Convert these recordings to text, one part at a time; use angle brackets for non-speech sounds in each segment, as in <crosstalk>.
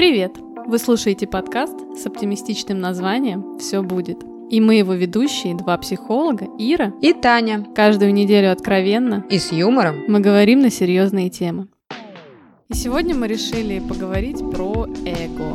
Привет! Вы слушаете подкаст с оптимистичным названием «Все будет». И мы его ведущие, два психолога, Ира и Таня. Каждую неделю откровенно и с юмором мы говорим на серьезные темы. И сегодня мы решили поговорить про эго.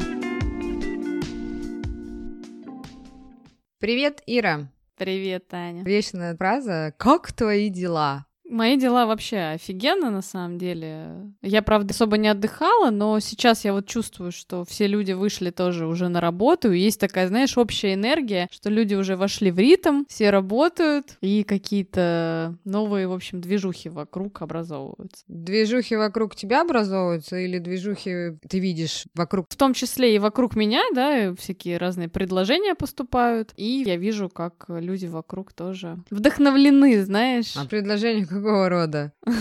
Привет, Ира. Привет, Таня. Вечная фраза «Как твои дела?» Мои дела вообще офигенно, на самом деле. Я, правда, особо не отдыхала, но сейчас я вот чувствую, что все люди вышли тоже уже на работу, и есть такая, знаешь, общая энергия, что люди уже вошли в ритм, все работают, и какие-то новые, в общем, движухи вокруг образовываются. Движухи вокруг тебя образовываются или движухи ты видишь вокруг? В том числе и вокруг меня, да, всякие разные предложения поступают, и я вижу, как люди вокруг тоже вдохновлены, знаешь. А предложения Какого рода? <laughs>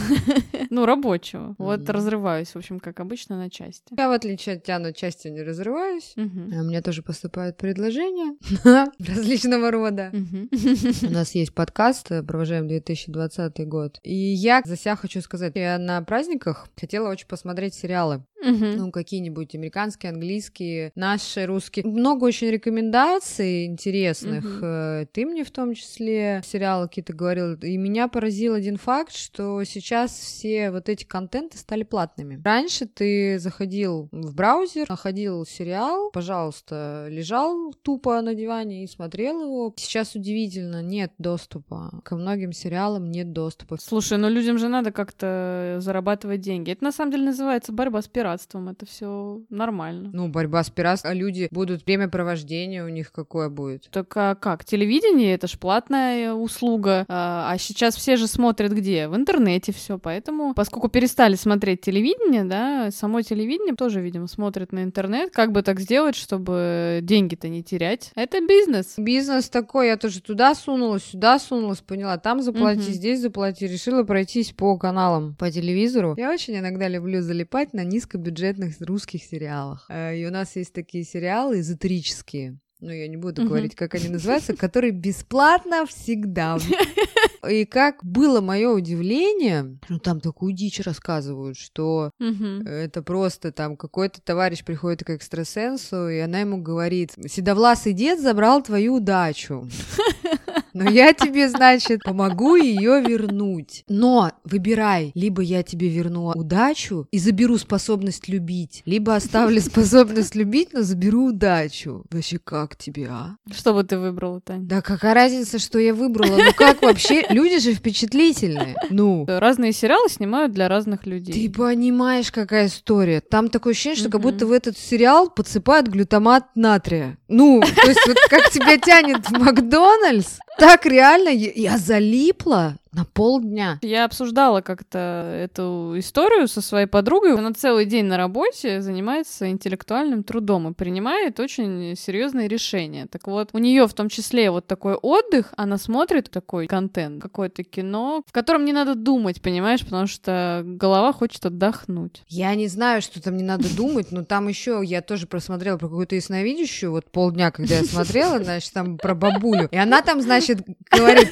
Ну, рабочего. Вот разрываюсь, в общем, как обычно, на части. Я, в отличие от тебя, на части не разрываюсь. У меня тоже поступают предложения <laughs> различного рода. У нас есть подкаст «Провожаем 2020 год». И я за себя хочу сказать, я на праздниках хотела очень посмотреть сериалы. Uh-huh. Ну, какие-нибудь американские, английские, наши, русские. Много очень рекомендаций интересных. Uh-huh. Ты мне в том числе сериалы какие-то говорил. И меня поразил один факт, что сейчас все вот эти контенты стали платными. Раньше ты заходил в браузер, находил сериал, пожалуйста, лежал тупо на диване и смотрел его. Сейчас удивительно, нет доступа. Ко многим сериалам нет доступа. Слушай, ну людям же надо как-то зарабатывать деньги. Это на самом деле называется борьба с пиратством пиратством. Это все нормально. Ну, борьба с пиратством. А люди будут времяпровождение у них какое будет? Так а как? Телевидение это ж платная услуга. А, а сейчас все же смотрят где? В интернете все. Поэтому, поскольку перестали смотреть телевидение, да, само телевидение тоже, видимо, смотрит на интернет. Как бы так сделать, чтобы деньги-то не терять? Это бизнес. Бизнес такой. Я тоже туда сунулась, сюда сунулась, поняла. Там заплати, угу. здесь заплати. Решила пройтись по каналам по телевизору. Я очень иногда люблю залипать на низко бюджетных русских сериалах. Э, и у нас есть такие сериалы эзотерические. Ну, я не буду uh-huh. говорить, как они называются, которые бесплатно всегда. <laughs> И как было мое удивление, ну там такую дичь рассказывают, что uh-huh. это просто там какой-то товарищ приходит к экстрасенсу, и она ему говорит: Седовласый дед забрал твою удачу. <laughs> Но я тебе, значит, помогу ее вернуть. Но выбирай, либо я тебе верну удачу и заберу способность любить, либо оставлю <laughs> способность любить, но заберу удачу. Вообще, как тебе, а? Что бы ты выбрала, Тань? Да какая разница, что я выбрала? Ну как вообще? Люди же впечатлительные. Ну. Разные сериалы снимают для разных людей. Ты понимаешь, какая история. Там такое ощущение, что как будто в этот сериал подсыпают глютамат натрия. Ну, то есть вот как тебя тянет в Макдональдс, так реально, я залипла на полдня. Я обсуждала как-то эту историю со своей подругой. Она целый день на работе занимается интеллектуальным трудом и принимает очень серьезные решения. Так вот, у нее в том числе вот такой отдых, она смотрит такой контент, какое-то кино, в котором не надо думать, понимаешь, потому что голова хочет отдохнуть. Я не знаю, что там не надо думать, но там еще я тоже просмотрела про какую-то ясновидящую, вот полдня, когда я смотрела, значит, там про бабулю. И она там, значит, говорит,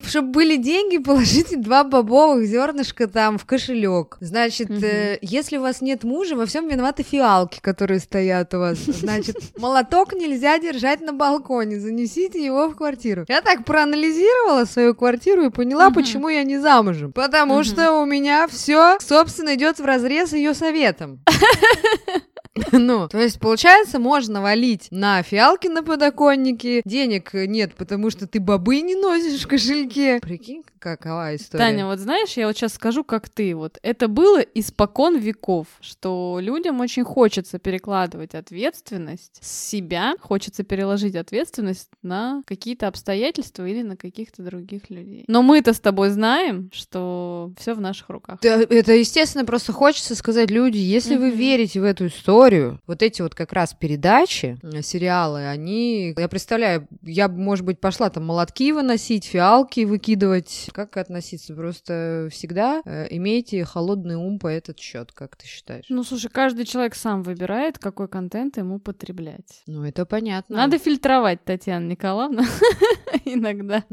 чтобы были деньги, положите <laughs> два бобовых зернышка там в кошелек. Значит, угу. э, если у вас нет мужа, во всем виноваты фиалки, которые стоят у вас. Значит, <laughs> молоток нельзя держать на балконе, занесите его в квартиру. Я так проанализировала свою квартиру и поняла, угу. почему я не замужем. Потому угу. что у меня все, собственно, идет в разрез ее советом. <laughs> Ну, то есть, получается, можно валить на фиалки на подоконнике, денег нет, потому что ты бобы не носишь в кошельке. Прикинь, какова история. Таня, вот знаешь, я вот сейчас скажу, как ты. Вот это было испокон веков, что людям очень хочется перекладывать ответственность с себя, хочется переложить ответственность на какие-то обстоятельства или на каких-то других людей. Но мы-то с тобой знаем, что все в наших руках. Да, это, естественно, просто хочется сказать, люди, если mm-hmm. вы верите в эту историю, вот эти вот как раз передачи, э, сериалы, они, я представляю, я, может быть, пошла там молотки выносить, фиалки выкидывать Как относиться? Просто всегда э, имейте холодный ум по этот счет, как ты считаешь? Ну, слушай, каждый человек сам выбирает, какой контент ему потреблять. Ну, это понятно. Надо фильтровать, Татьяна Николаевна, <laughs> иногда.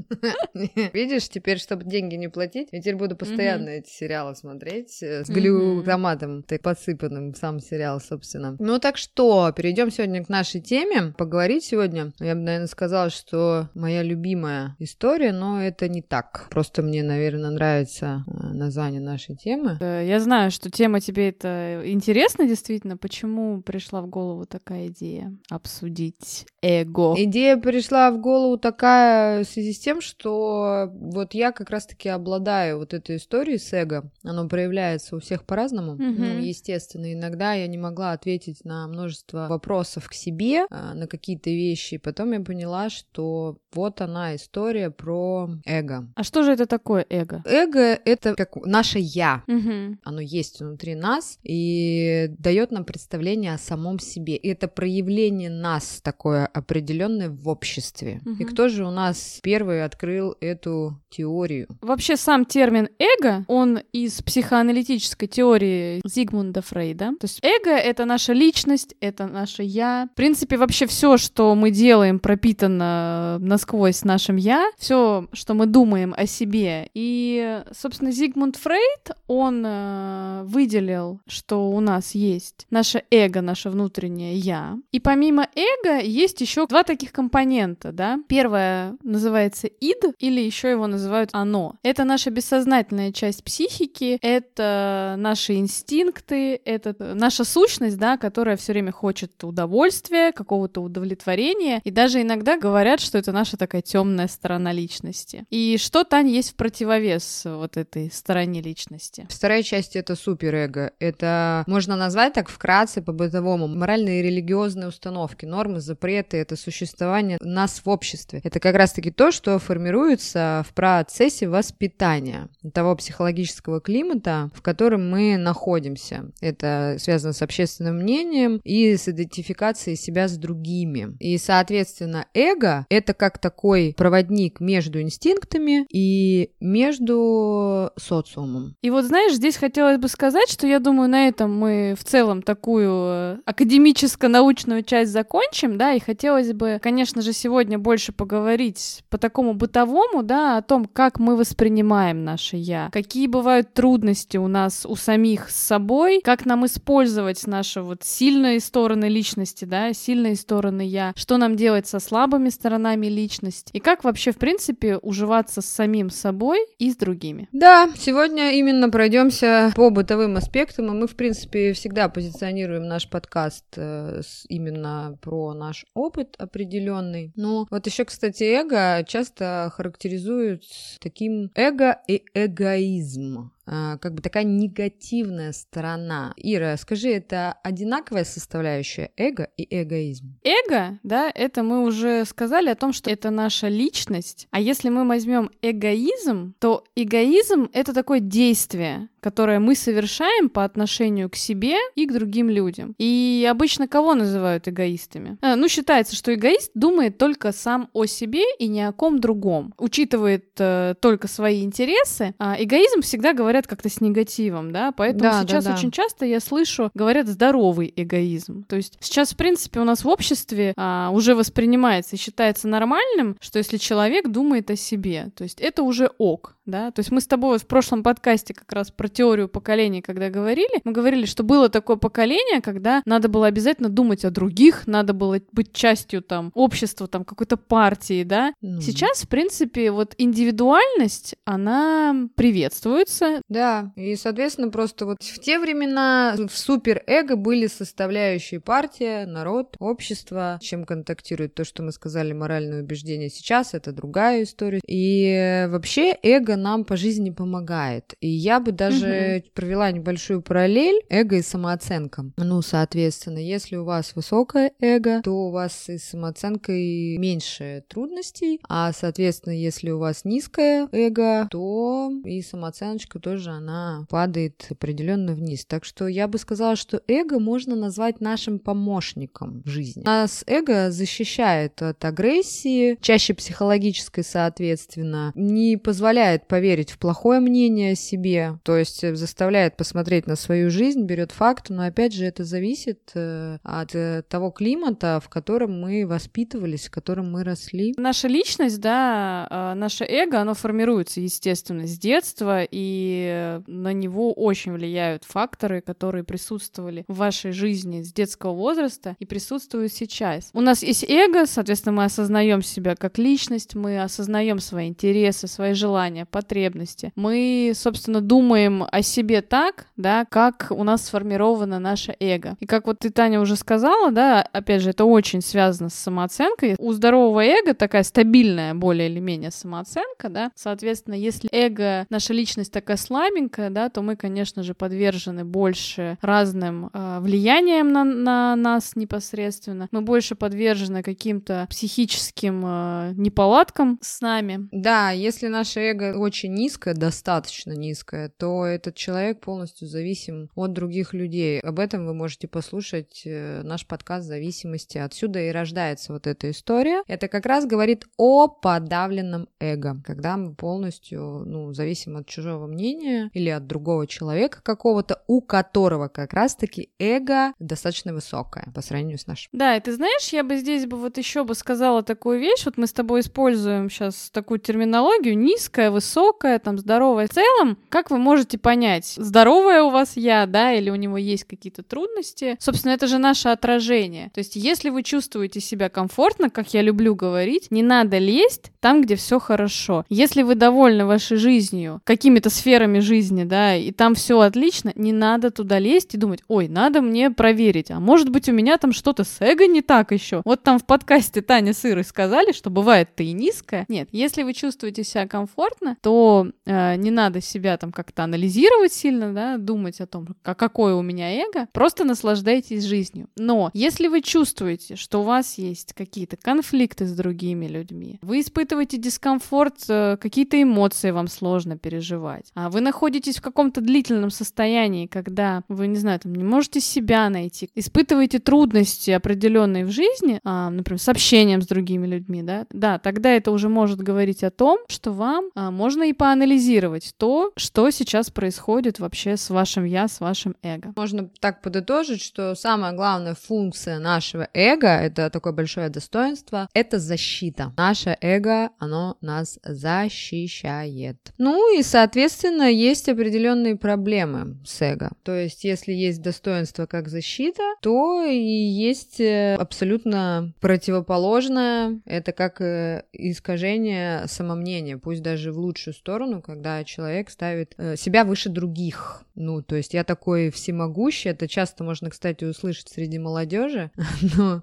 <laughs> Видишь, теперь, чтобы деньги не платить, я теперь буду постоянно эти сериалы смотреть э, с глюкоматом, так подсыпанным, сам сериал, собственно. Ну, так что, перейдем сегодня к нашей теме. Поговорить сегодня, я бы, наверное, сказала, что моя любимая история, но это не так. Просто мне, наверное, нравится э, название нашей темы. Э, я знаю, что тема тебе это интересна действительно. Почему пришла в голову такая идея обсудить эго? Идея пришла в голову такая в связи с тем, что вот я как раз-таки обладаю вот этой историей с эго. Оно проявляется у всех по-разному. Mm-hmm. Ну, естественно, иногда я не могла ответить на множество вопросов к себе, а, на какие-то вещи. Потом я поняла, что вот она история про эго. А что же это такое эго? Эго — это как наше «я». Угу. Оно есть внутри нас и дает нам представление о самом себе. И это проявление нас такое определенное в обществе. Угу. И кто же у нас первый открыл эту теорию? Вообще сам термин эго, он из психоаналитической теории Зигмунда Фрейда. То есть эго — это наша личность, это наше «я». В принципе, вообще все, что мы делаем, пропитано насквозь нашим «я», все, что мы думаем о себе. И, собственно, Зигмунд Фрейд, он э, выделил, что у нас есть наше эго, наше внутреннее «я». И помимо эго есть еще два таких компонента, да. Первое называется «ид», или еще его называют «оно». Это наша бессознательная часть психики, это наши инстинкты, это наша сущность, да, которая все время хочет удовольствия, какого-то удовлетворения. И даже иногда говорят, что это наша такая темная сторона личности. И что, Тань, есть в противовес вот этой стороне личности? Вторая часть — это суперэго. Это можно назвать так вкратце, по-бытовому. Моральные и религиозные установки, нормы, запреты — это существование нас в обществе. Это как раз-таки то, что формируется в процессе воспитания того психологического климата, в котором мы находимся. Это связано с общественным мнением и с идентификацией себя с другими. И, соответственно, эго — это как такой проводник между инстинктами и между социумом. И вот, знаешь, здесь хотелось бы сказать, что я думаю, на этом мы в целом такую э, академическо-научную часть закончим, да, и хотелось бы, конечно же, сегодня больше поговорить по такому бытовому, да, о том, как мы воспринимаем наше «я», какие бывают трудности у нас у самих с собой, как нам использовать наши вот сильные стороны личности, да, сильные стороны «я», что нам делать со слабыми сторонами личности, и как вообще, в принципе, уживаться с самим собой и с другими. Да, сегодня именно пройдемся по бытовым аспектам, и мы, в принципе, всегда позиционируем наш подкаст э, именно про наш опыт определенный. Ну, вот еще, кстати, эго часто характеризуют таким эго и эгоизм. А, как бы такая негативная сторона. Ира, скажи, это одинаковая составляющая эго и эгоизм? Эго, да, это мы уже сказали о том, что это наша личность. А если мы возьмем эгоизм, то эгоизм — это такое действие, которое мы совершаем по отношению к себе и к другим людям. И обычно кого называют эгоистами? А, ну, считается, что эгоист думает только сам о себе и ни о ком другом. Учитывает э, только свои интересы. А эгоизм всегда говорят как-то с негативом, да? Поэтому да, сейчас да, да. очень часто я слышу, говорят здоровый эгоизм. То есть сейчас, в принципе, у нас в обществе а, уже воспринимается и считается нормальным, что если человек думает о себе, то есть это уже ок, да? То есть мы с тобой вот в прошлом подкасте как раз про теорию поколений, когда говорили, мы говорили, что было такое поколение, когда надо было обязательно думать о других, надо было быть частью там общества, там какой-то партии, да. Mm. Сейчас, в принципе, вот индивидуальность, она приветствуется. Да, и, соответственно, просто вот в те времена в суперэго были составляющие партия, народ, общество, чем контактирует то, что мы сказали, моральное убеждение. Сейчас это другая история. И вообще эго нам по жизни помогает. И я бы даже угу. провела небольшую параллель эго и самооценка. Ну, соответственно, если у вас высокое эго, то у вас и с самооценкой меньше трудностей, а, соответственно, если у вас низкое эго, то и самооценочка тоже, она падает определенно вниз. Так что я бы сказала, что эго можно назвать нашим помощником в жизни. Нас эго защищает от агрессии, чаще психологической, соответственно, не позволяет поверить в плохое мнение о себе, то есть заставляет посмотреть на свою жизнь, берет факт, но опять же это зависит э, от э, того климата, в котором мы воспитывались, в котором мы росли. Наша личность, да, наше эго, оно формируется, естественно, с детства, и на него очень влияют факторы, которые присутствовали в вашей жизни с детского возраста и присутствуют сейчас. У нас есть эго, соответственно, мы осознаем себя как личность, мы осознаем свои интересы, свои желания, потребности. Мы, собственно, думаем о себе так, да, как у нас сформировано наше эго. И как вот ты, Таня, уже сказала, да, опять же, это очень связано с самооценкой. У здорового эго такая стабильная более или менее самооценка, да, соответственно, если эго, наша личность такая слабенькая, да, то мы, конечно же, подвержены больше разным э, влияниям на, на нас непосредственно, мы больше подвержены каким-то психическим э, неполадкам с нами. Да, если наше эго очень низкое, достаточно низкое, то этот человек полностью зависим от других людей. Об этом вы можете послушать э, наш подкаст «Зависимости». Отсюда и рождается вот эта история. Это как раз говорит о подавленном эго, когда мы полностью ну, зависим от чужого мнения или от другого человека какого-то, у которого как раз-таки эго достаточно высокое по сравнению с нашим. Да, и ты знаешь, я бы здесь бы вот еще бы сказала такую вещь, вот мы с тобой используем сейчас такую терминологию, низкая, высокая, там, здоровая. В целом, как вы можете понять, здоровая у вас я, да, или у него есть какие-то трудности? Собственно, это же наше отражение. То есть, если вы чувствуете себя комфортно, как я люблю говорить, не надо лезть там, где все хорошо. Если вы довольны вашей жизнью, какими-то сферами жизни, да, и там все отлично, не надо туда лезть и думать, ой, надо мне проверить, а может быть у меня там что-то с эго не так еще. Вот там в подкасте Таня с Ирой сказали, что бывает ты и низкая. Нет, если вы чувствуете себя комфортно, то э, не надо себя там как-то анализировать сильно, да, думать о том, какое у меня эго, просто наслаждайтесь жизнью. Но если вы чувствуете, что у вас есть какие-то конфликты с другими людьми, вы испытываете дискомфорт, э, какие-то эмоции вам сложно переживать, а вы находитесь в каком-то длительном состоянии, когда вы, не знаю, там, не можете себя найти, испытываете трудности определенные в жизни, а, например, с общением с другими людьми, да, да, тогда это уже может говорить о том, что вам а, можно и поанализировать то, что сейчас происходит вообще с вашим я, с вашим эго. Можно так подытожить, что самая главная функция нашего эго, это такое большое достоинство, это защита. Наше эго, оно нас защищает. Ну и, соответственно, есть определенные проблемы с эго. То есть, если есть достоинство как защита, то и есть э, абсолютно противоположное, это как э, искажение самомнения, пусть даже в лучшую сторону, когда человек ставит э, себя выше других. Ну, то есть я такой всемогущий, это часто можно, кстати, услышать среди молодежи, <laughs> но,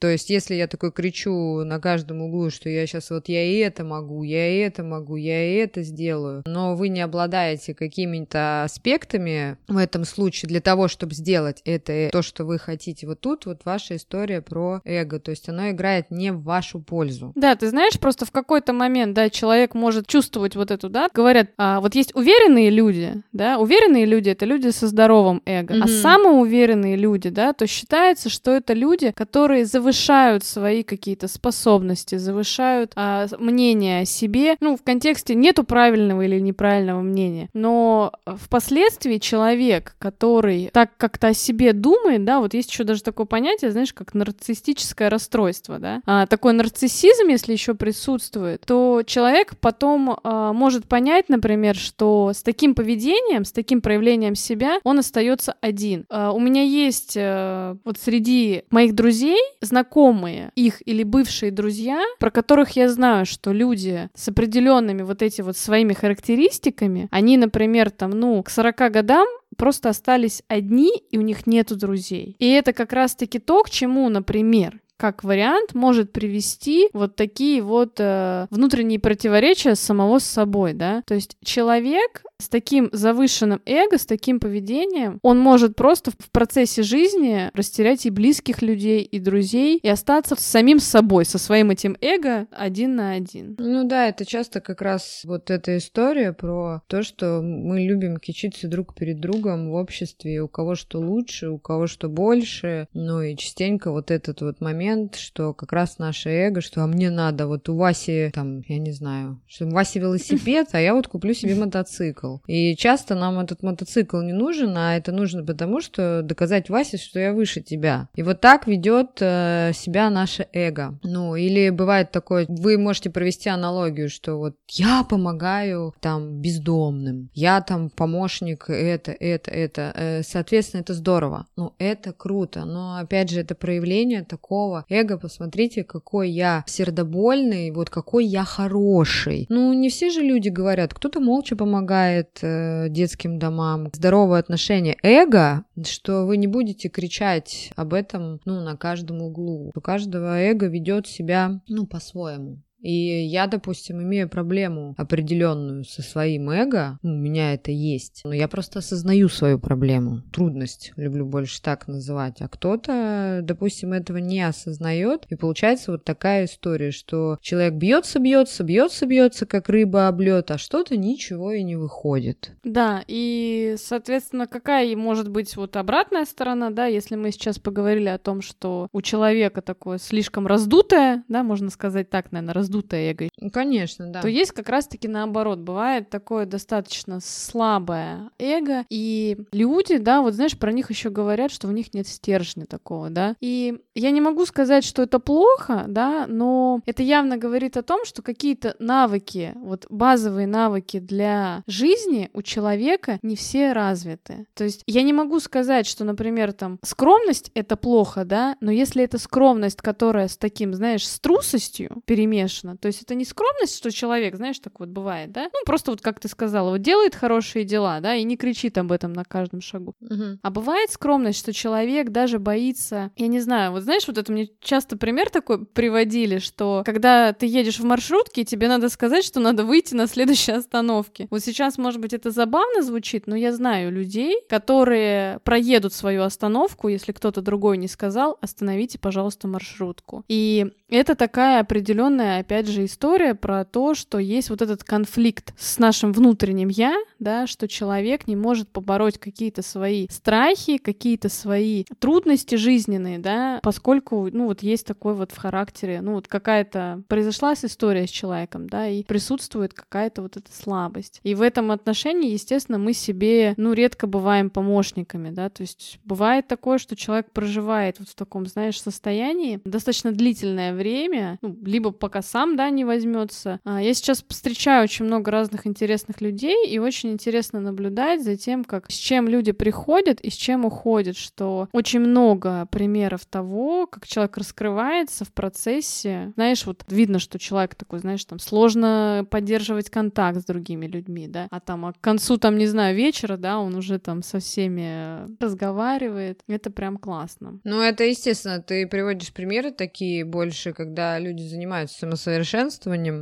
то есть если я такой кричу на каждом углу, что я сейчас вот я и это могу, я и это могу, я и это сделаю, но вы не обладаете какими-то аспектами в этом случае для того, чтобы сделать это, э, то, что вы хотите, вот тут вот ваша история про эго, то есть оно играет не в вашу пользу. Да, ты знаешь, просто в какой-то момент, да, человек может чувствовать вот эту, да, говорят, а, вот есть уверенные люди, да, уверенные люди — это люди со здоровым эго, а Мгм. самоуверенные люди, да, то считается, что это люди, которые завышают свои какие-то способности, завышают а, мнение о себе, ну, в контексте нету правильного или неправильного мнения, но впоследствии человек, который так как-то о себе думает, да, вот есть еще даже такое понятие, знаешь, как нарциссическое расстройство, да, а, такой нарциссизм, если еще присутствует, то человек потом а, может понять, например, что с таким поведением, с таким проявлением себя он остается один. А, у меня есть э, вот среди моих друзей знакомые их или бывшие друзья, про которых я знаю, что люди с определенными вот эти вот своими характеристиками, они, например, там, ну, к 40 годам просто остались одни, и у них нету друзей. И это как раз-таки то, к чему, например, как вариант может привести вот такие вот э, внутренние противоречия самого с собой, да. То есть человек с таким завышенным эго, с таким поведением, он может просто в процессе жизни растерять и близких людей, и друзей, и остаться с самим собой, со своим этим эго один на один. Ну да, это часто как раз вот эта история про то, что мы любим кичиться друг перед другом в обществе, у кого что лучше, у кого что больше, ну и частенько вот этот вот момент, что как раз наше эго, что а мне надо, вот у Васи там, я не знаю, что у Васи велосипед, а я вот куплю себе мотоцикл. И часто нам этот мотоцикл не нужен, а это нужно потому, что доказать Васе, что я выше тебя. И вот так ведет э, себя наше эго. Ну, или бывает такое, вы можете провести аналогию, что вот я помогаю там бездомным, я там помощник, это, это, это. Э, соответственно, это здорово. Ну, это круто. Но, опять же, это проявление такого эго. Посмотрите, какой я сердобольный, вот какой я хороший. Ну, не все же люди говорят, кто-то молча помогает э, детским домам. Здоровое отношение эго, что вы не будете кричать об этом, ну, на каждом углу. У каждого эго ведет себя, ну, по-своему. И я, допустим, имею проблему определенную со своим эго, у меня это есть, но я просто осознаю свою проблему, трудность, люблю больше так называть, а кто-то, допустим, этого не осознает, и получается вот такая история, что человек бьется, бьется, бьется, бьется, как рыба об лед, а что-то ничего и не выходит. Да, и, соответственно, какая может быть вот обратная сторона, да, если мы сейчас поговорили о том, что у человека такое слишком раздутое, да, можно сказать так, наверное, раздутое раздутое эго. Ну, конечно, да. То есть как раз-таки наоборот, бывает такое достаточно слабое эго, и люди, да, вот знаешь, про них еще говорят, что у них нет стержня такого, да. И я не могу сказать, что это плохо, да, но это явно говорит о том, что какие-то навыки, вот базовые навыки для жизни у человека не все развиты. То есть я не могу сказать, что, например, там скромность это плохо, да, но если это скромность, которая с таким, знаешь, с трусостью перемешана, конечно. То есть это не скромность, что человек, знаешь, так вот бывает, да? Ну, просто вот как ты сказала, вот делает хорошие дела, да, и не кричит об этом на каждом шагу. Угу. А бывает скромность, что человек даже боится, я не знаю, вот знаешь, вот это мне часто пример такой приводили, что когда ты едешь в маршрутке, тебе надо сказать, что надо выйти на следующей остановке. Вот сейчас, может быть, это забавно звучит, но я знаю людей, которые проедут свою остановку, если кто-то другой не сказал, остановите, пожалуйста, маршрутку. И это такая определенная, опять же, история про то, что есть вот этот конфликт с нашим внутренним я, да, что человек не может побороть какие-то свои страхи, какие-то свои трудности жизненные, да, поскольку, ну, вот есть такой вот в характере, ну, вот какая-то произошла история с человеком, да, и присутствует какая-то вот эта слабость. И в этом отношении, естественно, мы себе, ну, редко бываем помощниками, да, то есть бывает такое, что человек проживает вот в таком, знаешь, состоянии достаточно длительное время, ну, либо пока сам, да, не возьмется. А, я сейчас встречаю очень много разных интересных людей, и очень интересно наблюдать за тем, как с чем люди приходят и с чем уходят, что очень много примеров того, как человек раскрывается в процессе. Знаешь, вот видно, что человек такой, знаешь, там сложно поддерживать контакт с другими людьми, да, а там а к концу, там, не знаю, вечера, да, он уже там со всеми разговаривает. Это прям классно. Ну, это естественно, ты приводишь примеры такие больше, когда люди занимаются самосовершенствованием,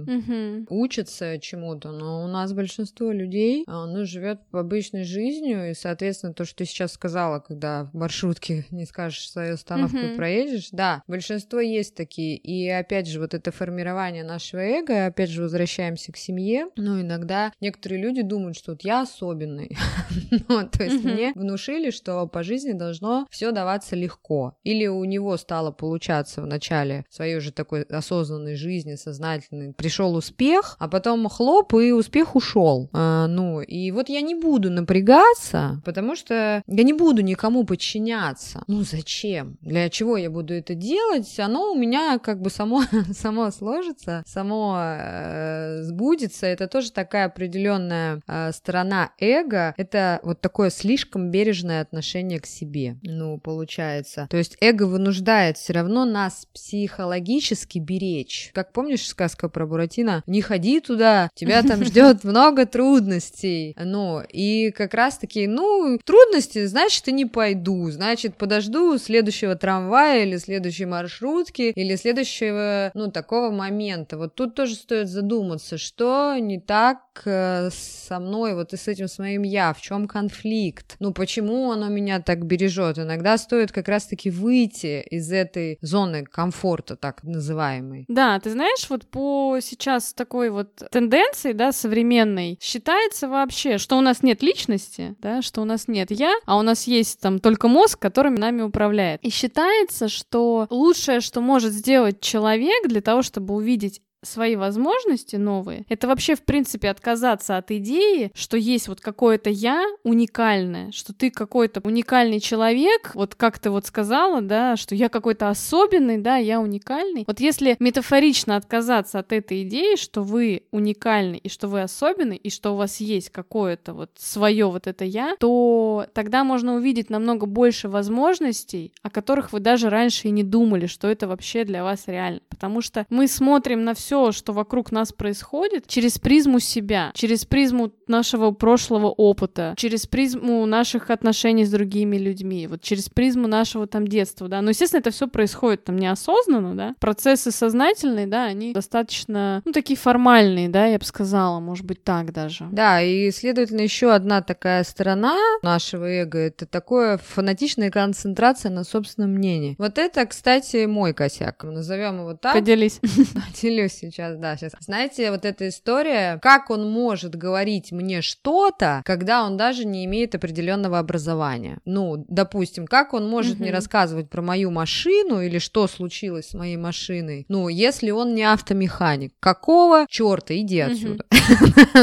угу. учатся чему-то, но у нас большинство людей, а, ну, живет обычной жизнью, и, соответственно, то, что ты сейчас сказала, когда в маршрутке <laughs> не скажешь свою остановку угу. проедешь, да, большинство есть такие, и опять же, вот это формирование нашего эго, опять же, возвращаемся к семье, ну, иногда некоторые люди думают, что вот я особенный, <laughs> ну, то есть мне внушили, что по жизни должно все даваться легко, или у него стало получаться в начале своей уже такой осознанной жизни, сознательной, пришел успех, а потом хлоп, и успех ушел. А, ну, и вот я не буду напрягаться, потому что я не буду никому подчиняться. Ну, зачем? Для чего я буду это делать? Оно у меня как бы само, <laughs> само сложится, само э, сбудется. Это тоже такая определенная э, сторона эго. Это вот такое слишком бережное отношение к себе. Ну, получается. То есть эго вынуждает все равно нас психологически беречь. Как помнишь, помнишь сказка про Буратино? Не ходи туда, тебя там <laughs> ждет много трудностей. Ну, и как раз-таки, ну, трудности, значит, и не пойду, значит, подожду следующего трамвая или следующей маршрутки или следующего, ну, такого момента. Вот тут тоже стоит задуматься, что не так э, со мной, вот и с этим с моим я, в чем конфликт, ну, почему оно меня так бережет. Иногда стоит как раз-таки выйти из этой зоны комфорта, так называемой. Да, ты знаешь, вот по сейчас такой вот тенденции, да, современной, считается вообще, что у нас нет личности, да, что у нас нет я, а у нас есть там только мозг, которым нами управляет. И считается, что лучшее, что может сделать человек для того, чтобы увидеть свои возможности новые, это вообще, в принципе, отказаться от идеи, что есть вот какое-то я уникальное, что ты какой-то уникальный человек, вот как ты вот сказала, да, что я какой-то особенный, да, я уникальный. Вот если метафорично отказаться от этой идеи, что вы уникальный и что вы особенный, и что у вас есть какое-то вот свое вот это я, то тогда можно увидеть намного больше возможностей, о которых вы даже раньше и не думали, что это вообще для вас реально. Потому что мы смотрим на все все, что вокруг нас происходит, через призму себя, через призму нашего прошлого опыта, через призму наших отношений с другими людьми, вот через призму нашего там детства, да. Но, естественно, это все происходит там неосознанно, да. Процессы сознательные, да, они достаточно, ну, такие формальные, да, я бы сказала, может быть, так даже. Да, и, следовательно, еще одна такая сторона нашего эго, это такое фанатичная концентрация на собственном мнении. Вот это, кстати, мой косяк, назовем его так. Поделись. <laughs> Поделюсь сейчас, да, сейчас. Знаете, вот эта история, как он может говорить мне что-то, когда он даже не имеет определенного образования. Ну, допустим, как он может угу. мне рассказывать про мою машину или что случилось с моей машиной, ну, если он не автомеханик. Какого черта, иди отсюда. <laughs>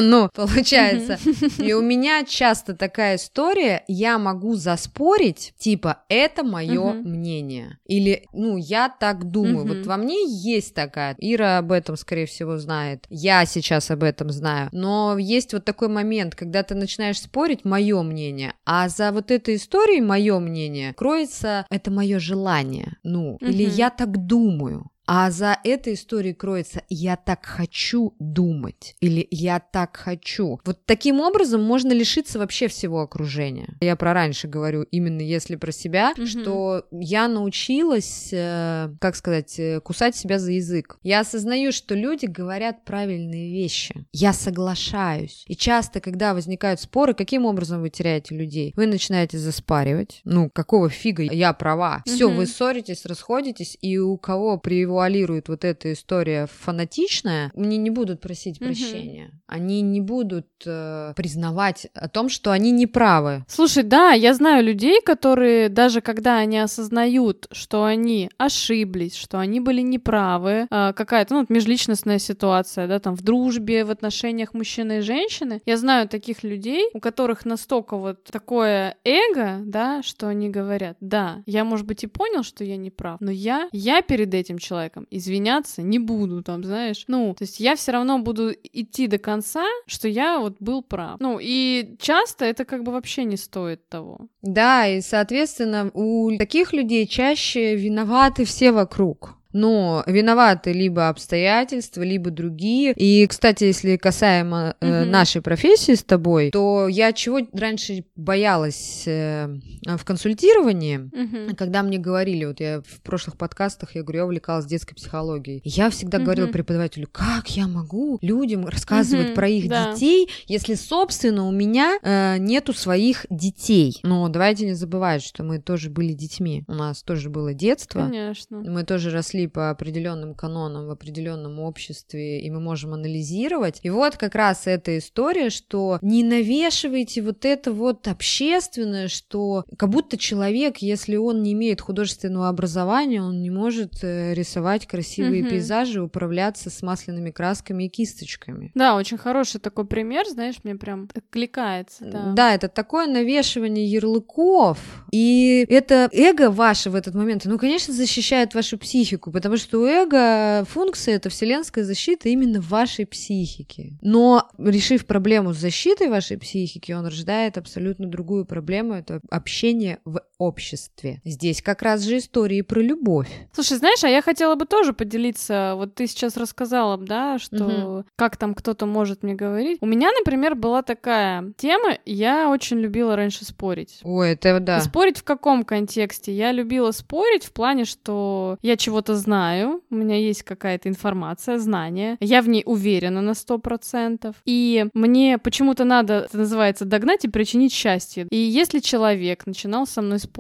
Ну, получается. И у меня часто такая история, я могу заспорить, типа, это мое мнение. Или, ну, я так думаю. Вот во мне есть такая. Ира об этом, скорее всего, знает. Я сейчас об этом знаю. Но есть вот такой момент, когда ты начинаешь спорить, мое мнение, а за вот этой историей мое мнение кроется это мое желание. Ну, угу. или я так думаю. А за этой историей кроется «я так хочу думать» или «я так хочу». Вот таким образом можно лишиться вообще всего окружения. Я про раньше говорю, именно если про себя, mm-hmm. что я научилась, э, как сказать, э, кусать себя за язык. Я осознаю, что люди говорят правильные вещи. Я соглашаюсь. И часто, когда возникают споры, каким образом вы теряете людей? Вы начинаете заспаривать. Ну, какого фига я права? Все, вы ссоритесь, расходитесь, и у кого при его превуалирует вот эта история фанатичная, мне не будут просить угу. прощения. Они не будут э, признавать о том, что они не правы. Слушай, да, я знаю людей, которые даже когда они осознают, что они ошиблись, что они были неправы, э, какая-то ну, межличностная ситуация, да, там в дружбе, в отношениях мужчины и женщины, я знаю таких людей, у которых настолько вот такое эго, да, что они говорят, да, я, может быть, и понял, что я не прав, но я, я перед этим человеком человеком. Извиняться не буду, там, знаешь. Ну, то есть я все равно буду идти до конца, что я вот был прав. Ну, и часто это как бы вообще не стоит того. Да, и, соответственно, у таких людей чаще виноваты все вокруг но виноваты либо обстоятельства, либо другие. И, кстати, если касаемо э, нашей профессии с тобой, то я чего раньше боялась э, в консультировании, угу. когда мне говорили, вот я в прошлых подкастах, я говорю, я увлекалась детской психологией. Я всегда угу. говорила преподавателю, как я могу людям рассказывать угу, про их да. детей, если, собственно, у меня э, нету своих детей. Но давайте не забывать, что мы тоже были детьми. У нас тоже было детство. Конечно. Мы тоже росли росли по определенным канонам в определенном обществе, и мы можем анализировать. И вот как раз эта история, что не навешивайте вот это вот общественное, что как будто человек, если он не имеет художественного образования, он не может э, рисовать красивые mm-hmm. пейзажи, управляться с масляными красками и кисточками. Да, очень хороший такой пример, знаешь, мне прям кликается. Да, да это такое навешивание ярлыков, и это эго ваше в этот момент, ну, конечно, защищает вашу психику, потому что у эго функция — это вселенская защита именно вашей психики. Но решив проблему с защитой вашей психики, он рождает абсолютно другую проблему — это общение в обществе. Здесь как раз же истории про любовь. Слушай, знаешь, а я хотела бы тоже поделиться. Вот ты сейчас рассказала, да, что угу. как там кто-то может мне говорить. У меня, например, была такая тема. Я очень любила раньше спорить. Ой, это да. И спорить в каком контексте? Я любила спорить в плане, что я чего-то знаю, у меня есть какая-то информация, знание, я в ней уверена на сто процентов, и мне почему-то надо, это называется, догнать и причинить счастье. И если человек начинал со мной спорить,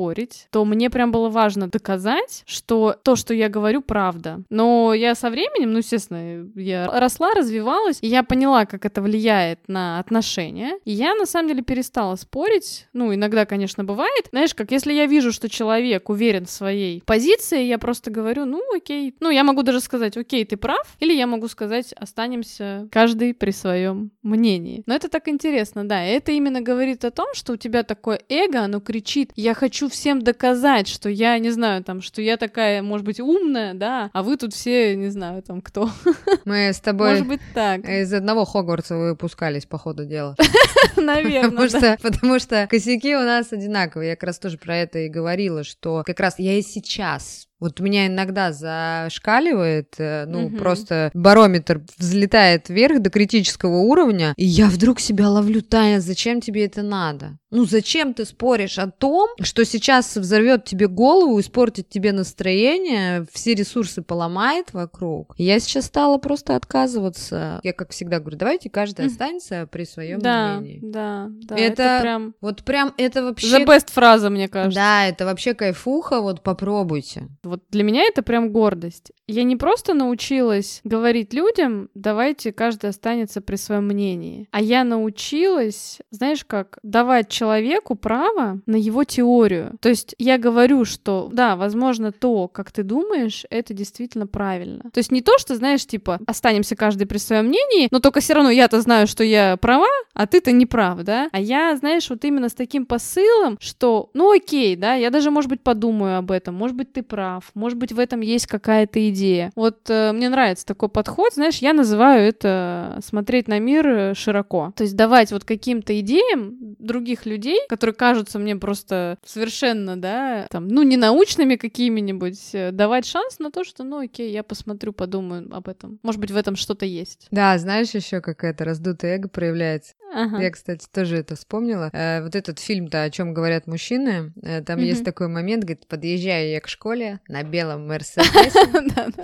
то мне прям было важно доказать, что то, что я говорю, правда. Но я со временем, ну, естественно, я росла, развивалась, и я поняла, как это влияет на отношения. И я, на самом деле, перестала спорить. Ну, иногда, конечно, бывает. Знаешь, как если я вижу, что человек уверен в своей позиции, я просто говорю, ну, окей. Ну, я могу даже сказать, окей, ты прав. Или я могу сказать, останемся каждый при своем мнении. Но это так интересно, да. Это именно говорит о том, что у тебя такое эго, оно кричит, я хочу всем доказать, что я, не знаю, там, что я такая, может быть, умная, да, а вы тут все, не знаю, там, кто. <laughs> Мы с тобой может быть, так. из одного Хогвартса выпускались, по ходу дела. <laughs> Наверное, потому, что, потому что косяки у нас одинаковые. Я как раз тоже про это и говорила, что как раз я и сейчас вот меня иногда зашкаливает, э, ну, угу. просто барометр взлетает вверх до критического уровня, и я вдруг себя ловлю, Таня, зачем тебе это надо? Ну, зачем ты споришь о том, что сейчас взорвет тебе голову, испортит тебе настроение, все ресурсы поломает вокруг? Я сейчас стала просто отказываться. Я, как всегда, говорю, давайте каждый останется при своем да, мнении. Да, да, это, это прям... Вот прям это вообще... The best фраза, мне кажется. Да, это вообще кайфуха, вот попробуйте. Вот для меня это прям гордость. Я не просто научилась говорить людям, давайте каждый останется при своем мнении, а я научилась, знаешь как, давать человеку право на его теорию. То есть я говорю, что да, возможно, то, как ты думаешь, это действительно правильно. То есть не то, что, знаешь, типа, останемся каждый при своем мнении, но только все равно я-то знаю, что я права, а ты-то не прав, да? А я, знаешь, вот именно с таким посылом, что, ну окей, да, я даже, может быть, подумаю об этом, может быть, ты прав, может быть, в этом есть какая-то идея. Вот э, мне нравится такой подход, знаешь, я называю это смотреть на мир э, широко. То есть давать вот каким-то идеям других людей, которые кажутся мне просто совершенно, да, там, ну, не научными какими-нибудь, э, давать шанс на то, что, ну, окей, я посмотрю, подумаю об этом. Может быть, в этом что-то есть. Да, знаешь, еще какая-то раздутое эго проявляется. Ага. Я, кстати, тоже это вспомнила. Э, вот этот фильм-то, о чем говорят мужчины, э, там угу. есть такой момент, говорит, подъезжаю я к школе на белом Мерседесе,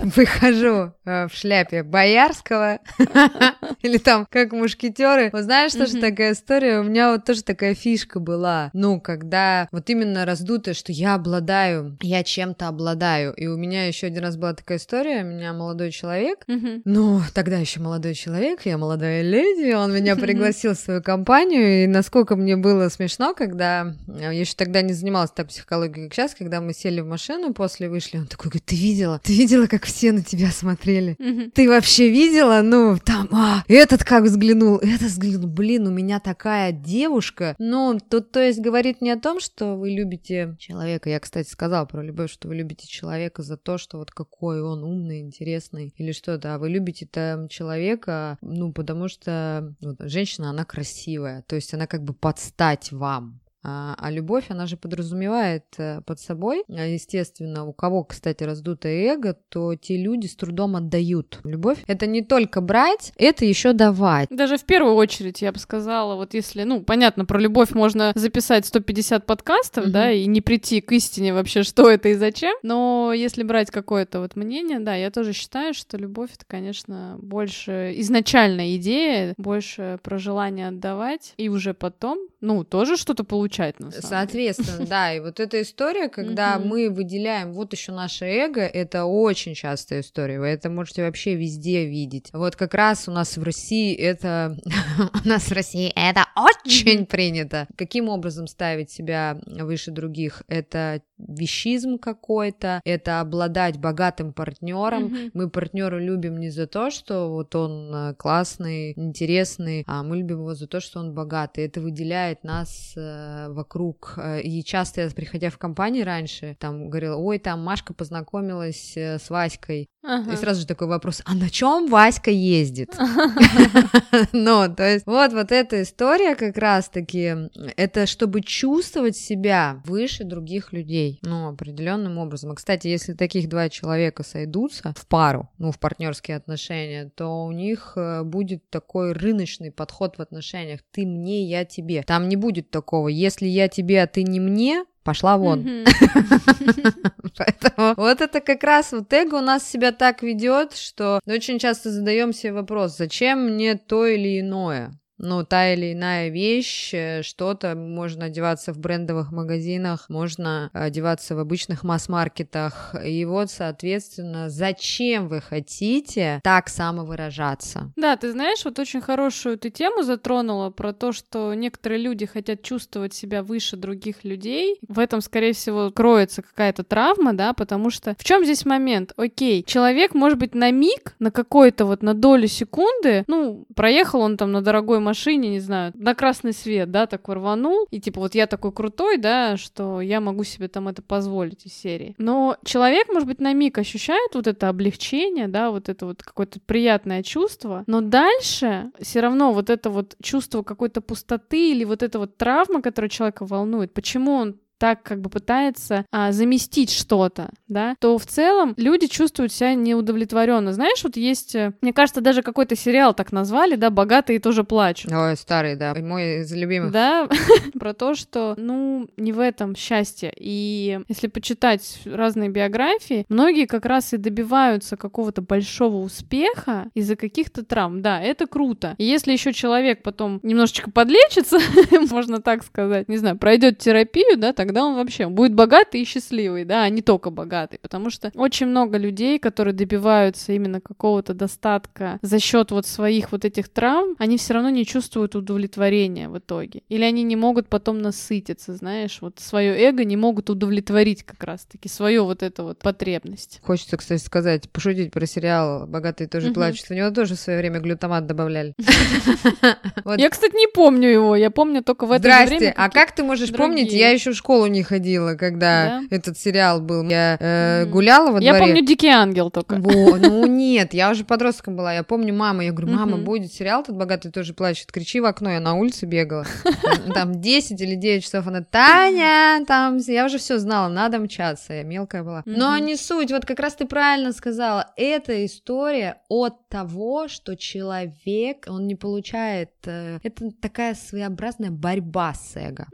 <laughs> выхожу э, в шляпе Боярского, <laughs> или там как мушкетеры. Вот знаешь, тоже такая история, у меня вот тоже такая фишка была. Ну, когда вот именно раздутое, что я обладаю, я чем-то обладаю. И у меня еще один раз была такая история, у меня молодой человек, ну, тогда еще молодой человек, я молодая леди, он меня <laughs> пригласил свою компанию, и насколько мне было смешно, когда э, я еще тогда не занималась так психологией, как сейчас, когда мы сели в машину, после вышли, он такой говорит, ты видела? Ты видела, как все на тебя смотрели? Ты вообще видела? Ну, там, а, этот как взглянул, этот взглянул, блин, у меня такая девушка. Ну, тут, то есть, говорит не о том, что вы любите человека. Я, кстати, сказала про любовь, что вы любите человека за то, что вот какой он умный, интересный или что-то, а вы любите там человека, ну, потому что вот, женщина, она красивая, то есть она как бы подстать вам. А, а любовь, она же подразумевает э, под собой, а, естественно, у кого, кстати, раздутое эго, то те люди с трудом отдают. Любовь — это не только брать, это еще давать. Даже в первую очередь, я бы сказала, вот если, ну, понятно, про любовь можно записать 150 подкастов, mm-hmm. да, и не прийти к истине вообще, <laughs> что это и зачем, но если брать какое-то вот мнение, да, я тоже считаю, что любовь — это, конечно, больше изначальная идея, больше про желание отдавать, и уже потом, ну, тоже что-то получать, на самом Соответственно, деле. <laughs> да, и вот эта история, когда мы выделяем вот еще наше эго, это очень частая история, вы это можете вообще везде видеть. Вот как раз у нас в России это... <laughs> у нас в России это очень принято. Каким образом ставить себя выше других? Это вещизм какой-то, это обладать богатым партнером. Mm-hmm. Мы партнера любим не за то, что вот он э, классный, интересный, а мы любим его за то, что он богатый. Это выделяет нас э, вокруг. Э, и часто я, приходя в компании раньше, там говорила, ой, там Машка познакомилась с Васькой. И сразу же такой вопрос, а на чем Васька ездит? <laughs> <laughs> Ну, то есть вот, вот эта история как раз-таки, это чтобы чувствовать себя выше других людей, ну, определенным образом. И, кстати, если таких два человека сойдутся в пару, ну, в партнерские отношения, то у них э, будет такой рыночный подход в отношениях. Ты мне, я тебе. Там не будет такого, если я тебе, а ты не мне, пошла вон. <laughs> Поэтому вот это как раз вот эго у нас себя так ведет, что очень часто задаем себе вопрос, зачем мне то или иное? Ну, та или иная вещь, э, что-то можно одеваться в брендовых магазинах, можно одеваться в обычных масс-маркетах. И вот, соответственно, зачем вы хотите так самовыражаться? Да, ты знаешь, вот очень хорошую ты тему затронула про то, что некоторые люди хотят чувствовать себя выше других людей. В этом, скорее всего, кроется какая-то травма, да, потому что в чем здесь момент? Окей, человек, может быть, на миг, на какой-то вот, на долю секунды, ну, проехал он там на дорогой машине, машине, не знаю, на красный свет, да, такой рванул, и типа вот я такой крутой, да, что я могу себе там это позволить из серии. Но человек, может быть, на миг ощущает вот это облегчение, да, вот это вот какое-то приятное чувство, но дальше все равно вот это вот чувство какой-то пустоты или вот эта вот травма, которая человека волнует, почему он так как бы пытается а, заместить что-то, да, то в целом люди чувствуют себя неудовлетворенно. Знаешь, вот есть, э, мне кажется, даже какой-то сериал так назвали, да, «Богатые тоже плачут». Ой, старый, да, мой из любимых. Да, <laughs> про то, что, ну, не в этом счастье. И если почитать разные биографии, многие как раз и добиваются какого-то большого успеха из-за каких-то травм. Да, это круто. И если еще человек потом немножечко подлечится, <laughs> можно так сказать, не знаю, пройдет терапию, да, так тогда он вообще будет богатый и счастливый, да, а не только богатый, потому что очень много людей, которые добиваются именно какого-то достатка за счет вот своих вот этих травм, они все равно не чувствуют удовлетворения в итоге, или они не могут потом насытиться, знаешь, вот свое эго не могут удовлетворить как раз-таки свою вот эту вот потребность. Хочется, кстати, сказать, пошутить про сериал «Богатые тоже плачут», в него тоже в свое время глютамат добавляли. <laughs> Я, кстати, не помню его, я помню только в это время. Здрасте, а как ты можешь помнить? Я еще в школу школу не ходила, когда да? этот сериал был. Я э, гуляла во я дворе. Я помню «Дикий ангел» только. Во, ну <laughs> нет, я уже подростком была. Я помню маму. Я говорю, мама, будет сериал тут «Богатый тоже плачет». Кричи в окно, я на улице бегала. <laughs> Там 10 или 9 часов она, Таня, там... Я уже все знала, надо мчаться. Я мелкая была. Но не суть. Вот как раз ты правильно сказала. Это история от того, что человек, он не получает... Э, это такая своеобразная борьба с эго.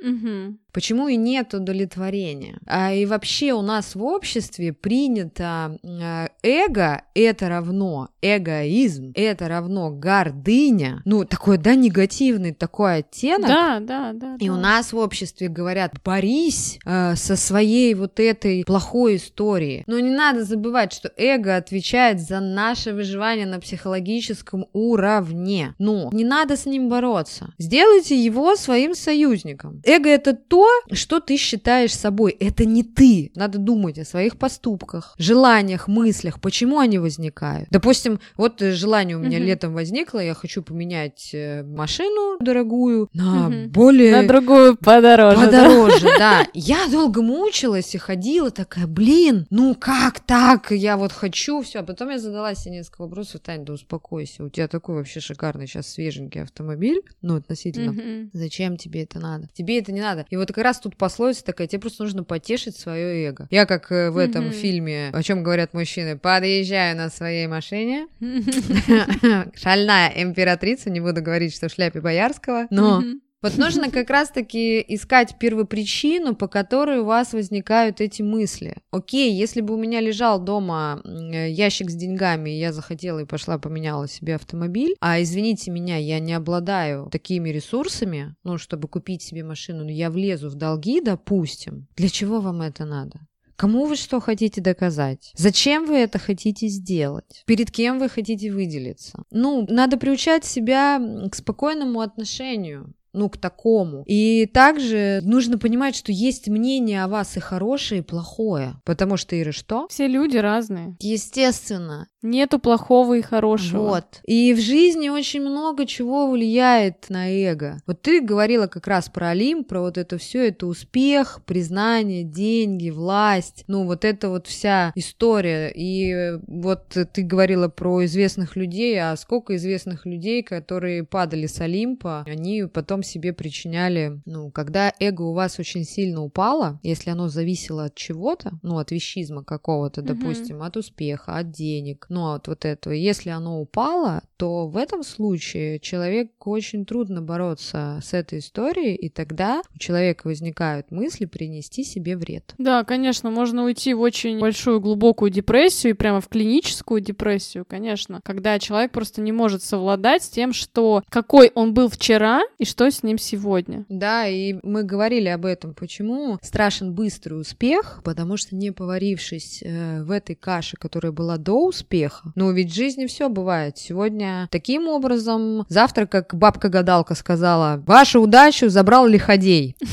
Почему и нет удовлетворения? А и вообще у нас в обществе принято э, эго это равно эгоизм, это равно гордыня. Ну, такой, да, негативный такой оттенок. Да, да, да. И да. у нас в обществе говорят, борись э, со своей вот этой плохой историей. Но не надо забывать, что эго отвечает за наше выживание на психологическом уровне. Но не надо с ним бороться. Сделайте его своим союзником. Эго это то, что ты считаешь собой. Это не ты. Надо думать о своих поступках, желаниях, мыслях, почему они возникают. Допустим, вот желание у меня угу. летом возникло, я хочу поменять э, машину дорогую на угу. более... На другую подороже. Подороже, да? да. <laughs> Я долго мучилась и ходила такая, блин, ну как так? Я вот хочу, все. А потом я задала себе несколько вопросов, Таня, да успокойся, у тебя такой вообще шикарный сейчас свеженький автомобиль, ну относительно. Угу. Зачем тебе это надо? Тебе это не надо. И вот как раз тут пословица такая, тебе просто нужно потешить свое эго. Я как э, в этом mm-hmm. фильме, о чем говорят мужчины, подъезжаю на своей машине, <laughs> <laughs> шальная императрица, не буду говорить, что в шляпе Боярского, но вот нужно как раз-таки искать первопричину, по которой у вас возникают эти мысли. Окей, если бы у меня лежал дома ящик с деньгами, и я захотела и пошла поменяла себе автомобиль, а извините меня, я не обладаю такими ресурсами, ну, чтобы купить себе машину, но я влезу в долги, допустим, для чего вам это надо? Кому вы что хотите доказать? Зачем вы это хотите сделать? Перед кем вы хотите выделиться? Ну, надо приучать себя к спокойному отношению ну, к такому. И также нужно понимать, что есть мнение о вас и хорошее, и плохое. Потому что, Ира, что? Все люди разные. Естественно. Нету плохого и хорошего. Вот. И в жизни очень много чего влияет на эго. Вот ты говорила как раз про Олимп, про вот это все, это успех, признание, деньги, власть. Ну, вот это вот вся история. И вот ты говорила про известных людей, а сколько известных людей, которые падали с Олимпа, они потом себе причиняли, ну, когда эго у вас очень сильно упало, если оно зависело от чего-то, ну, от вещизма какого-то, mm-hmm. допустим, от успеха, от денег, ну, от вот этого, если оно упало, то в этом случае человеку очень трудно бороться с этой историей, и тогда у человека возникают мысли принести себе вред. Да, конечно, можно уйти в очень большую глубокую депрессию и прямо в клиническую депрессию, конечно, когда человек просто не может совладать с тем, что какой он был вчера и что с ним сегодня. Да, и мы говорили об этом, почему страшен быстрый успех, потому что не поварившись э, в этой каше, которая была до успеха, ну ведь в жизни все бывает. Сегодня таким образом, завтра, как бабка-гадалка сказала, вашу удачу забрал лиходей. <laughs>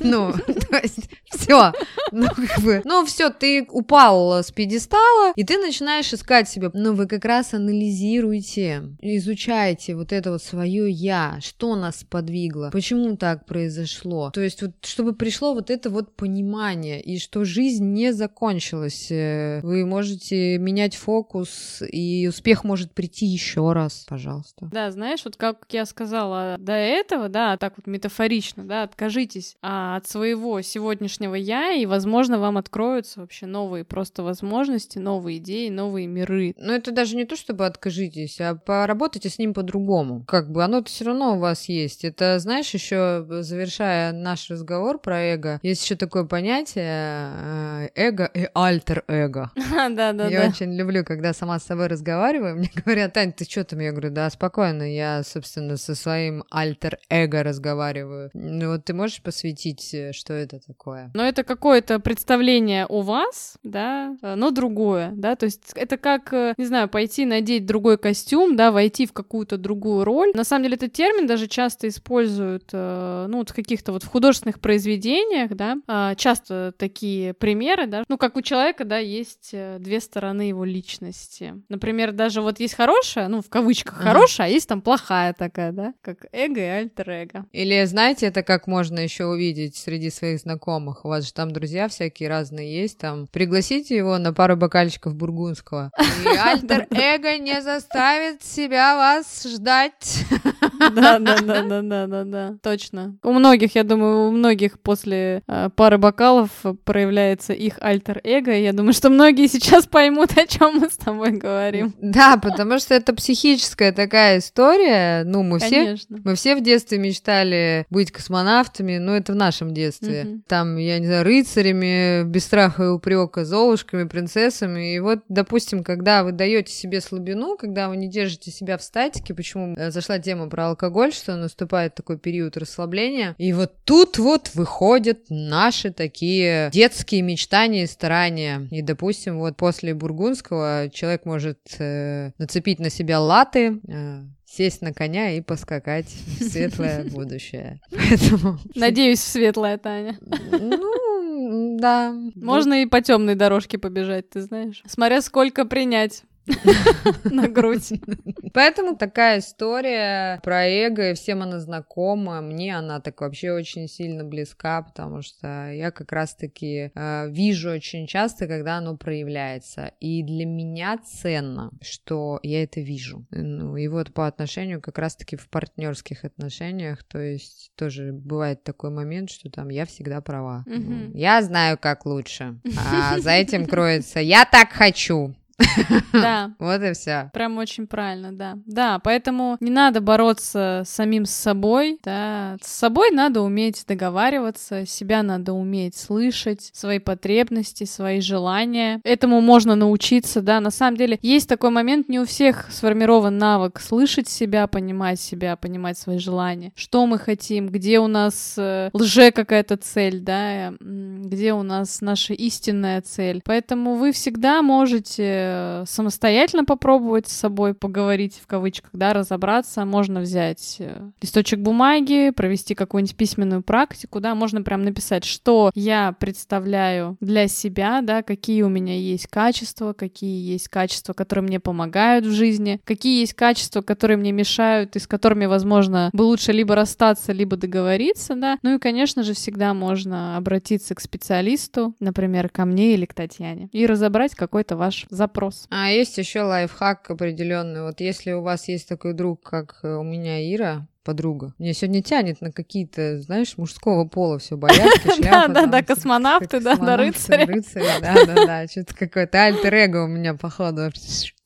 Ну, то есть все. Ну, как бы, ну, все, ты упал с пьедестала, и ты начинаешь искать себя. Но вы как раз анализируете, изучаете вот это вот свое я, что нас подвигло, почему так произошло. То есть вот, чтобы пришло вот это вот понимание, и что жизнь не закончилась. Э, вы можете менять фокус, и успех может прийти еще раз, пожалуйста. Да, знаешь, вот как я сказала до этого, да, так вот метафорично, да, откажитесь а, от своего сегодняшнего я, и, возможно, вам откроются вообще новые просто возможности, новые идеи, новые миры. Но это даже не то, чтобы откажитесь, а поработайте с ним по-другому. Как бы оно-то все равно у вас есть. Это, знаешь, еще завершая наш разговор про эго, есть еще такое понятие э, эго и альтер-эго. <laughs> Да, да, Я очень люблю, когда сама с собой разговариваю, мне говорят, Тань, ты что там? Я говорю, да, спокойно, я, собственно, со своим альтер-эго разговариваю. Ну вот ты можешь посвятить, э, что это такое? Но это какое-то представление у вас, да, э, но другое, да, то есть это как, э, не знаю, пойти надеть другой костюм, да, войти в какую-то другую роль. На самом деле этот термин даже часто используют, э, ну, вот в каких-то вот в художественных произведениях, да, а, часто такие примеры, да, ну, как у человека, да, есть две стороны его личности. Например, даже вот есть хорошая, ну, в кавычках хорошая, а есть там плохая такая, да, как эго и альтер-эго. Или, знаете, это как можно еще увидеть среди своих знакомых. У вас же там друзья всякие разные есть, там пригласите его на пару бокальчиков бургундского. <laughs> И альтер-эго не заставит себя вас ждать. Да, да, да, да, да, да, да, точно. У многих, я думаю, у многих после э, пары бокалов проявляется их альтер-эго. Я думаю, что многие сейчас поймут, о чем мы с тобой говорим. Да, потому что это психическая такая история. Ну, мы все, мы все в детстве мечтали быть космонавтами, но это в нашем детстве. Там, я не знаю, рыцарями, без страха и упрека, золушками, принцессами. И вот, допустим, когда вы даете себе слабину, когда вы не держите себя в статике, почему э, зашла тема про алкоголь, что наступает такой период расслабления. И вот тут вот выходят наши такие детские мечтания и старания. И, допустим, вот после бургундского человек может э, нацепить на себя латы, э, сесть на коня и поскакать в <laughs> светлое будущее. <laughs> Поэтому... Надеюсь, в светлое, Таня. Ну, да. Можно и по темной дорожке побежать, ты знаешь. Смотря сколько принять. <laughs> на грудь. <laughs> Поэтому такая история про эго, и всем она знакома. Мне она так вообще очень сильно близка, потому что я как раз-таки э, вижу очень часто, когда оно проявляется. И для меня ценно, что я это вижу. Ну, и вот по отношению как раз-таки в партнерских отношениях, то есть тоже бывает такой момент, что там я всегда права. Ну, я знаю, как лучше. А за этим <laughs> кроется «я так хочу». Да. <laughs> Вот и все. Прям очень правильно, да. Да, поэтому не надо бороться самим с собой, да. С собой надо уметь договариваться, себя надо уметь слышать, свои потребности, свои желания. Этому можно научиться, да. На самом деле есть такой момент, не у всех сформирован навык слышать себя, понимать себя, понимать свои желания. Что мы хотим, где у нас э, лже какая-то цель, да, где у нас наша истинная цель. Поэтому вы всегда можете самостоятельно попробовать с собой поговорить, в кавычках, да, разобраться, можно взять э, листочек бумаги, провести какую-нибудь письменную практику, да, можно прям написать, что я представляю для себя, да, какие у меня есть качества, какие есть качества, которые мне помогают в жизни, какие есть качества, которые мне мешают и с которыми, возможно, бы лучше либо расстаться, либо договориться, да. Ну и, конечно же, всегда можно обратиться к специалисту, например, ко мне или к Татьяне, и разобрать какой-то ваш запрос. А есть еще лайфхак определенный. Вот если у вас есть такой друг, как у меня Ира, подруга. Мне сегодня тянет на какие-то, знаешь, мужского пола все <laughs> боятся, шляпа. Да, да, да, космонавты, да, рыцари. Рыцари, да, да, да, что-то какое-то альтер-эго у меня, походу,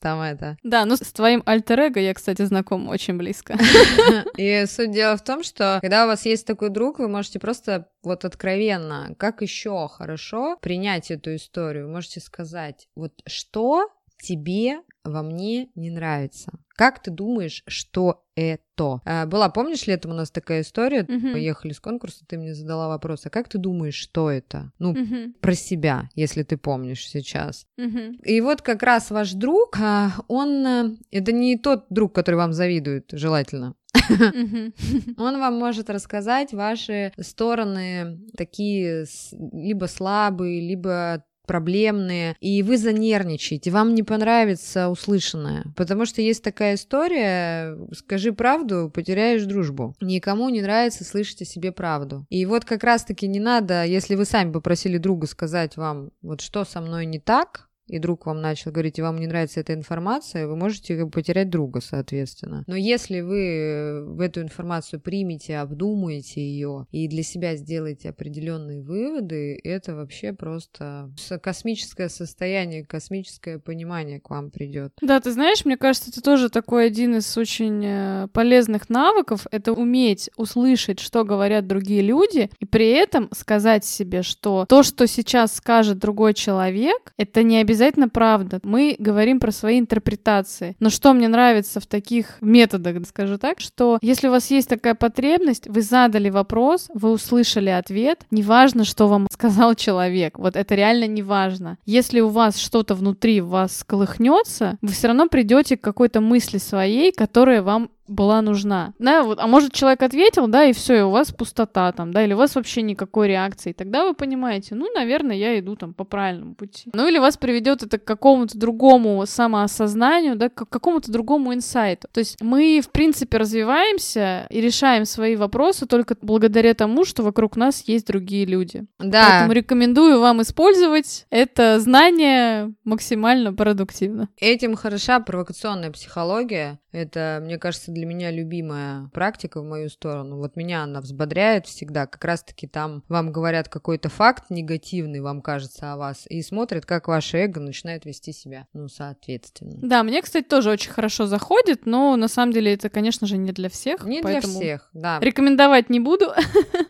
там это. Да, ну с твоим альтер-эго я, кстати, знакома очень близко. <laughs> И суть дела в том, что когда у вас есть такой друг, вы можете просто вот откровенно, как еще хорошо принять эту историю, вы можете сказать, вот что тебе во мне не нравится. Как ты думаешь, что это? А, была, помнишь, летом у нас такая история? Uh-huh. Мы ехали с конкурса, ты мне задала вопрос, а как ты думаешь, что это? Ну, uh-huh. про себя, если ты помнишь сейчас. Uh-huh. И вот как раз ваш друг, а, он... Э, это не тот друг, который вам завидует, желательно. <laughs> Он вам может рассказать ваши стороны такие либо слабые, либо проблемные, и вы занервничаете, вам не понравится услышанное. Потому что есть такая история, скажи правду, потеряешь дружбу. Никому не нравится слышать о себе правду. И вот как раз-таки не надо, если вы сами попросили друга сказать вам, вот что со мной не так, и друг вам начал говорить, и вам не нравится эта информация, вы можете потерять друга, соответственно. Но если вы в эту информацию примете, обдумаете ее и для себя сделаете определенные выводы, это вообще просто космическое состояние, космическое понимание к вам придет. Да, ты знаешь, мне кажется, это тоже такой один из очень э, полезных навыков, это уметь услышать, что говорят другие люди, и при этом сказать себе, что то, что сейчас скажет другой человек, это не обязательно обязательно правда. Мы говорим про свои интерпретации. Но что мне нравится в таких методах, скажу так, что если у вас есть такая потребность, вы задали вопрос, вы услышали ответ, неважно, что вам <laughs> сказал человек, вот это реально не важно. Если у вас что-то внутри вас колыхнется, вы все равно придете к какой-то мысли своей, которая вам была нужна. Да, вот, а может, человек ответил, да, и все, и у вас пустота там, да, или у вас вообще никакой реакции. Тогда вы понимаете, ну, наверное, я иду там по правильному пути. Ну, или вас приведет это к какому-то другому самоосознанию, да, к какому-то другому инсайту. То есть мы, в принципе, развиваемся и решаем свои вопросы только благодаря тому, что вокруг нас есть другие люди. Да. Поэтому рекомендую вам использовать это знание максимально продуктивно. Этим хороша провокационная психология. Это, мне кажется, для меня любимая практика в мою сторону. Вот меня она взбодряет всегда. Как раз-таки там вам говорят какой-то факт негативный, вам кажется, о вас, и смотрят, как ваше эго начинает вести себя, ну, соответственно. Да, мне, кстати, тоже очень хорошо заходит, но на самом деле это, конечно же, не для всех. Не для всех, да. Рекомендовать не буду.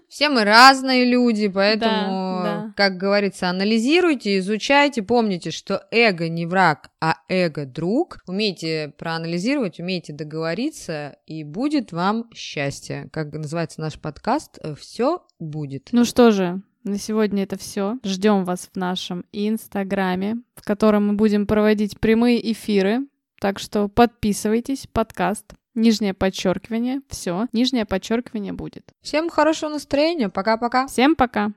Все мы разные люди, поэтому, да, да. как говорится, анализируйте, изучайте, помните, что эго не враг, а эго друг. Умейте проанализировать, умейте договориться, и будет вам счастье. Как называется наш подкаст, все будет. Ну что же, на сегодня это все. Ждем вас в нашем инстаграме, в котором мы будем проводить прямые эфиры. Так что подписывайтесь, подкаст Нижнее подчеркивание. Все. Нижнее подчеркивание будет. Всем хорошего настроения. Пока-пока. Всем пока.